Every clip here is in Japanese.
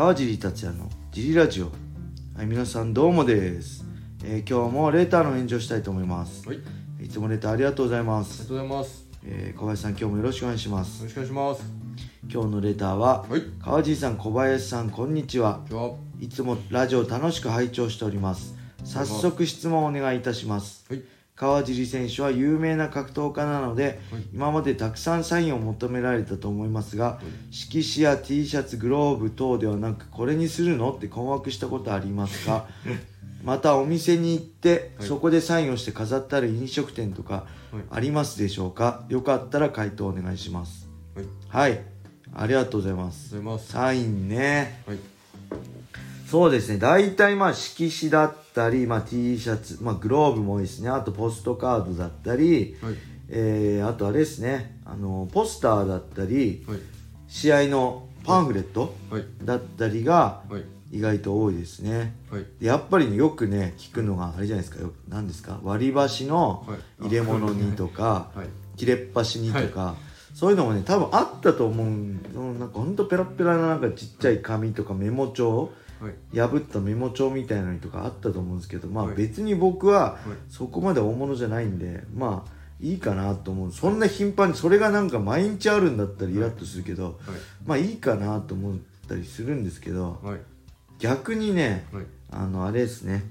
川尻達也のジリラジオ。はい皆さんどうもです、えー今日もレターの返事をしたいと思います。はい、ありいつもレターありがとうございまがす、とうございます。えー小林さん今日もよろしくお願いします。よろしくお願いします。今日のレターははい、川尻さん小林さんこんにちは。今日は。いつもラジオ楽しく拝聴しております。早速質問をお願いいたします。はい、川尻選手は有名な格闘家なので、はい。今までたくさんサインを求められたと思いますが、色紙や T シャツグローブ等ではなくこれにするのって困惑したことありますか？またお店に行って、はい。そこでサインをして飾ってある飲食店とかはい。ありますでしょうか？よかったら回答お願いします。はい、はい。ありがとうございます。サインね。はい、そうですね。大体まあ色紙だったり、まあ、T シャツ、まあ、グローブも多いですね。あとポストカードだったり、はい、えーあとあれですね。あのポスターだったりはい、試合のパンフレットはい、だったりがはい、意外と多いですね。はい、でやっぱりねよくね聞くのがあれじゃないですか。よ何ですか？割り箸のはい。入れ物にとかはい、切れっ端にとか、そういうのもね多分あったと思う。んなんかほんとペラッペラななんかちっちゃい紙とかメモ帳はい、破ったメモ帳みたいなのとかあったと思うんですけどまあはい。別に僕ははい。そこまで大物じゃないんでまあいいかなと思う。そんな頻繁にそれがなんか毎日あるんだったらイラッとするけどはい、まあいいかなと思ったりするんですけどはい、逆にねはい、あのあれですね。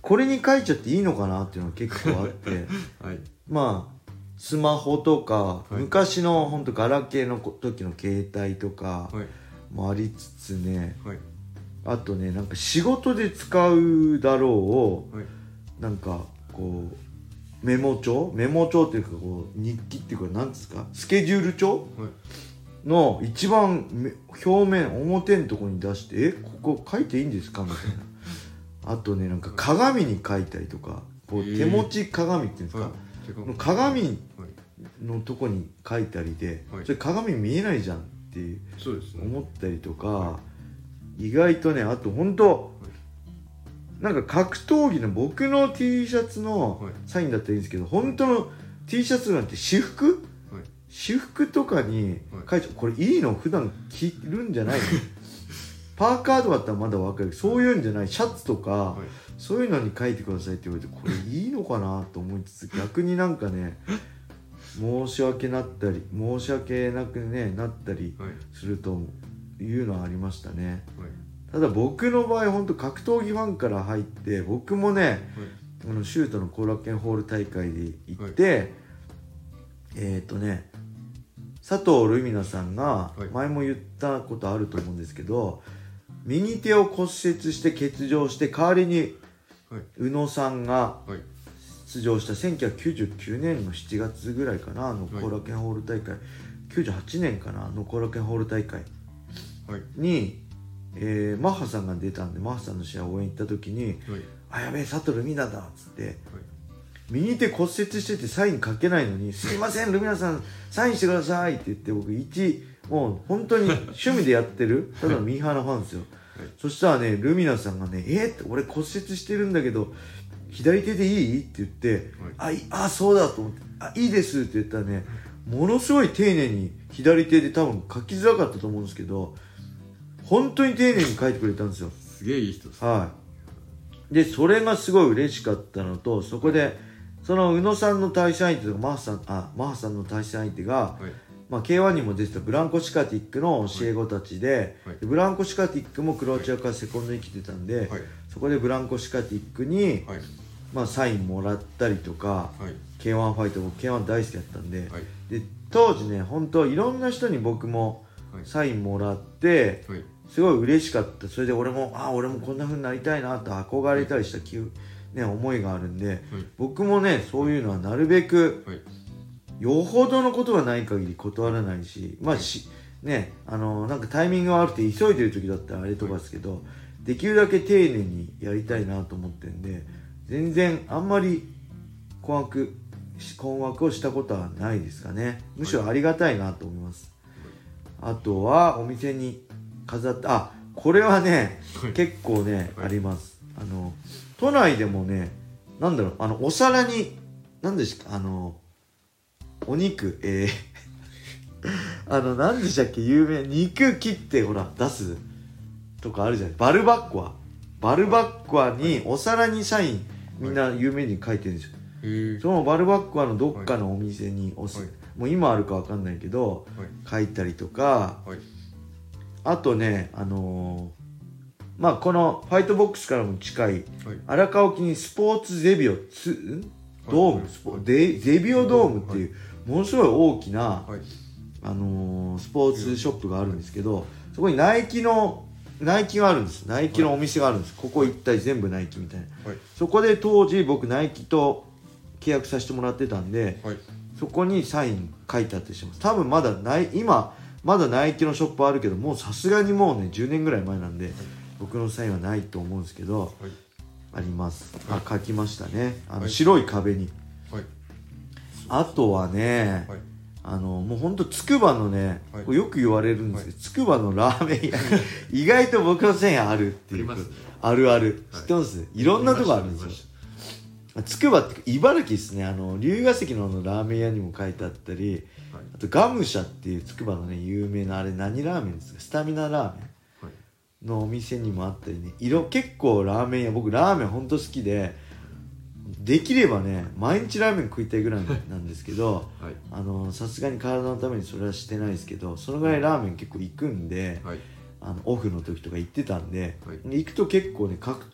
これに書いちゃっていいのかなっていうのが結構あって。はい、まあスマホとか、い。昔のほんとガラケーの時の携帯とかはい、もありつつねはい、あとねなんか仕事で使うだろうをはい、なんかこうメモ帳？メモ帳っていうかこう日記っていうか何ですか？スケジュール帳？はい、の一番め表面表のとこに出して「えここ書いていいんですか?」みたいな。あとねなんか鏡に書いたりとかこう手持ち鏡っていうんですか、はい、鏡はい、のとこに書いたりで、はい。それ鏡見えないじゃんっていうそうですね。思ったりとか、意外とねあと本当なんか格闘技の僕の T シャツのはい。サインだったらいいんですけど本当の T シャツなんて私服？はい、私服とかに書いちゃうこれいいの？普段着るんじゃないの？パーカーとかだったらまだ分かる。けどそういうんじゃない。シャツとか、はい、そういうのに書いてくださいって言われてこれいいのかなと思いつつ逆になんかね申し訳なったり申し訳なくねなったりはい、するというのはありましたね。はい、ただ僕の場合本当格闘技ファンから入って僕もねあのシュートの後楽園ホール大会で行って、えっ、とね佐藤ルミナさんがはい。前も言ったことあると思うんですけど、右手を骨折して欠場して代わりにはい、宇野さんがはい、出場した1999年の7月ぐらいかなあのはい。後楽園ホール大会、98年かなあの後楽園ホール大会。はい、に、えーマッハさんが出たんでマッハさんの試合応援行った時にはい、「あやべえ佐藤ルミナだ」っつって右手骨折しててサイン書けないのに「すいませんルミナさんサインしてください」って言って僕一もう本当に趣味でやってるただのミーハーなファンですよ、そしたらねルミナさんがね「えっ?」って俺骨折してるんだけど左手でいい？って言って「あいあそうだ」と思って「あいいです」って言ったらねものすごい丁寧に左手で多分書きづらかったと思うんですけど本当に丁寧に書いてくれたんですよ。すげえいい人です。はい。で、それがすごい嬉しかったのと、そこで、その宇野さんの対戦相手とか、マーさん、あ、マーさんの対戦相手が、はい、まあ、K1 にも出てたブランコ・シカティックの教え子たちで、はい。でブランコ・シカティックもクロアチアからセコンドに来てたんで、はい、そこでブランコ・シカティックに、はい、まあ、サインもらったりとか、はい、K1 ファイト、僕 K1 大好きだったんで、はい、で、当時ね、本当いろんな人に僕もはい。サインもらって、はい、すごい嬉しかった。それで俺もあ俺もこんな風になりたいなと憧れたりした気、ね、思いがあるんで、僕もねそういうのはなるべくはい、よほどのことがない限り断らないしまあしねあのなんかタイミングが悪くて急いでる時だったらあれとかですけど、できるだけ丁寧にやりたいなと思ってんで全然あんまり困惑し困惑をしたことはないですかね。むしろありがたいなと思います、あとはお店に飾ったあこれはね、はい。結構ね、はい。あります。あの都内でもねなんだろうあのお皿に何ですかあのお肉えー あの何でしたっけ有名肉切ってほら出すとかあるじゃない。バルバッコア。バルバッコアにお皿にサインみんな有名人書いてるんですよ。そのバルバッコアのどっかのお店におす、はい。もう今あるかわかんないけどはい。書いたりとかはいあとねあのーまあこのファイトボックスからも近いはい。荒川沖にスポーツゼビオツん？ドーム、はい。スポデゼビオドームっていう、ものすごい大きな、はい。あのースポーツショップがあるんですけどそこにナイキのナイキがあるんです。ナイキのお店があるんです、ここ一体全部ナイキみたいな。はい。そこで当時僕ナイキと契約させてもらってたんではい。そこにサイン書いてあったりします。多分まだない今まだナイキのショップあるけどもうさすがにもうね10年ぐらい前なんで僕のサインはないと思うんですけどはい。あります。はい。あ書きましたね。あのはい。白い壁に。はい。あとはねはい。あのもうほんとつくばのね、はい。よく言われるんですけどつくばのラーメン屋に意外と僕の線あるっていう。ああるある。知はい。ってます、い、ろんなとこあるんですよつくばって茨城ですね。あの龍ヶ関のあのラーメン屋にも書いてあったりはい。あとガムシャっていうつくばのね有名なあれ何ラーメンですか？スタミナラーメンはいのお店にもあったりね。色結構ラーメン屋僕ラーメンほんと好きでできればね毎日ラーメン食いたいぐらいなんですけどさすがに体のためにそれはしてないですけどそのぐらいラーメン結構行くんではい。あのオフの時とか行ってたんで、はい。で行くと結構ね格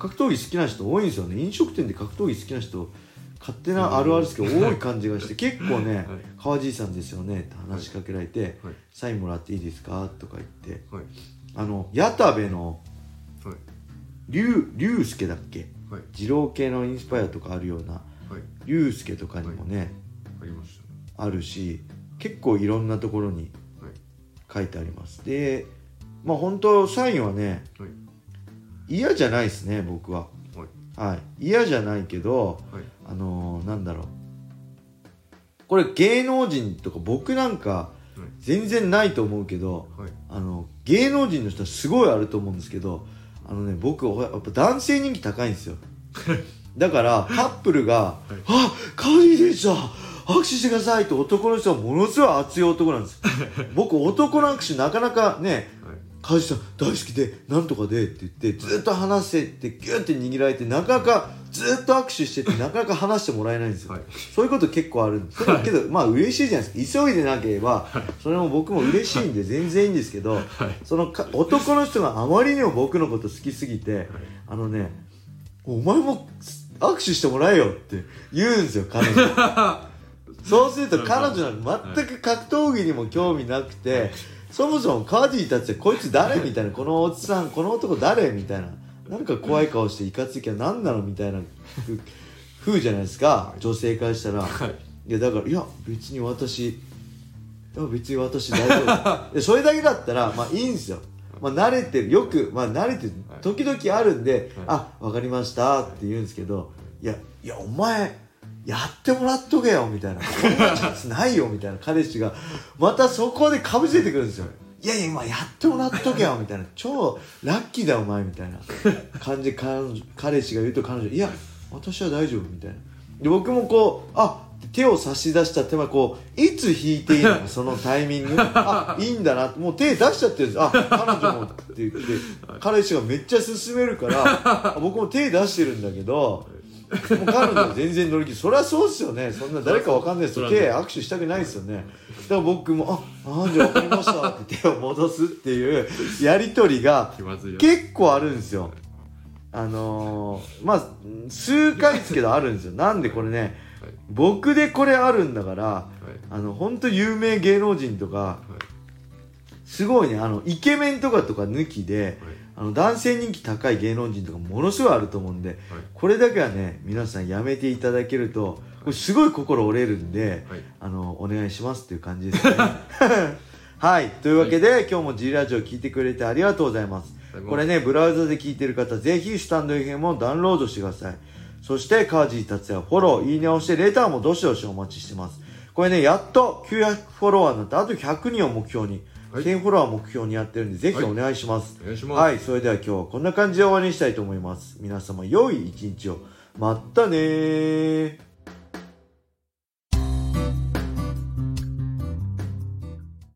格闘技好きな人多いんですよね。飲食店で格闘技好きな人勝手なあるあるですけど多い感じがして 結構ねはい「川爺さんですよね」って話しかけられてはい「サインもらっていいですか?」とか言って。はい。あの矢田部のはい。龍龍介だっけ？はい。二郎系のインスパイアとかあるようなはい。龍介とかにもね、ありました。ねあるし結構いろんなところにはい。書いてあります。でまあ本当サインはねはい嫌じゃないですね僕は。はい。はい。嫌じゃないけどはい。あのーなんだろう。これ芸能人とか僕なんかはい。全然ないと思うけどはい。あの芸能人の人はすごいあると思うんですけどあのね僕やっぱ男性人気高いんですよ。だからカップルが「い。あ川尻選手だ握手してください」って男の人はものすごい熱い男なんです。僕男の握手なかなかねはい川尻さん大好きでなんとかでって言ってずっと話せてギュッて握られてなかなかずっと握手しててなかなか話してもらえないんですよ、はい。そういうこと結構あるんです。けどまあ嬉しいじゃないですか。急い。でなければそれも僕も嬉しいんで全然いいんですけどはい。そのか男の人があまりにも僕のこと好きすぎてあのねお前も握手してもらえよって言うんですよ彼女。そうすると彼女は全く格闘技にも興味なくて、そもそもカーディーたちでこいつ誰みたいなこのおっさんこの男誰みたいななんか怖い顔していかついきゃ何なのみたいなふ風じゃないですか？女性からしたら、はい。いやだからいや別に私いや別に私大丈夫。でそれだけだったらまあいいんですよ。まあ慣れてるよくまあ慣れてる。時々あるんで「あわかりました」って言うんですけど「いやいやお前やってもらっとけよ」みたいな「こんなチャンスないよ」みたいな。彼氏が。またそこでかぶせてくるんですよ。いやいや今やってもらっとけよみたいな。超ラッキーだお前みたいな。感じ彼氏が言うと彼女いや私は大丈夫みたいな。で僕もこうあ手を差し出した手前こういつ引いていいの？かそのタイミング。あいいんだな。もう手出しちゃってるんです。あ彼女もって言って彼氏がめっちゃ進めるから僕も手出してるんだけどもう彼女は全然乗り切る。そりゃそうですよね。そんな誰かわかんないですと手握手したくないですよね。だから僕も「ああじゃあ分かりました」って手を戻すっていうやり取りが結構あるんですよ。あのー、まあ数回ですけどあるんですよ。なんでこれねはい。僕でこれあるんだからはい。あの本当有名芸能人とかはい。すごいねあのイケメンとかとか抜きではいあの男性人気高い芸能人とかものすごいあると思うんでこれだけはね皆さんやめていただけるとこれすごい心折れるんではい。あのお願いしますっていう感じですね。はい。というわけで、今日も G ラジオ聞いてくれてありがとうございます。これねブラウザで聞いてる方ぜひスタンド FM をダウンロードしてください。そしてカージー達也フォローいいねを押してレターもどしどしお待ちしてます。これねやっと900フォロワーになってあと100人を目標に、はい1000フォロワー目標にやってるんでぜひお願いします、お願いしますはい、それでは今日はこんな感じで終わりにしたいと思います。皆様良い一日を。まったねー。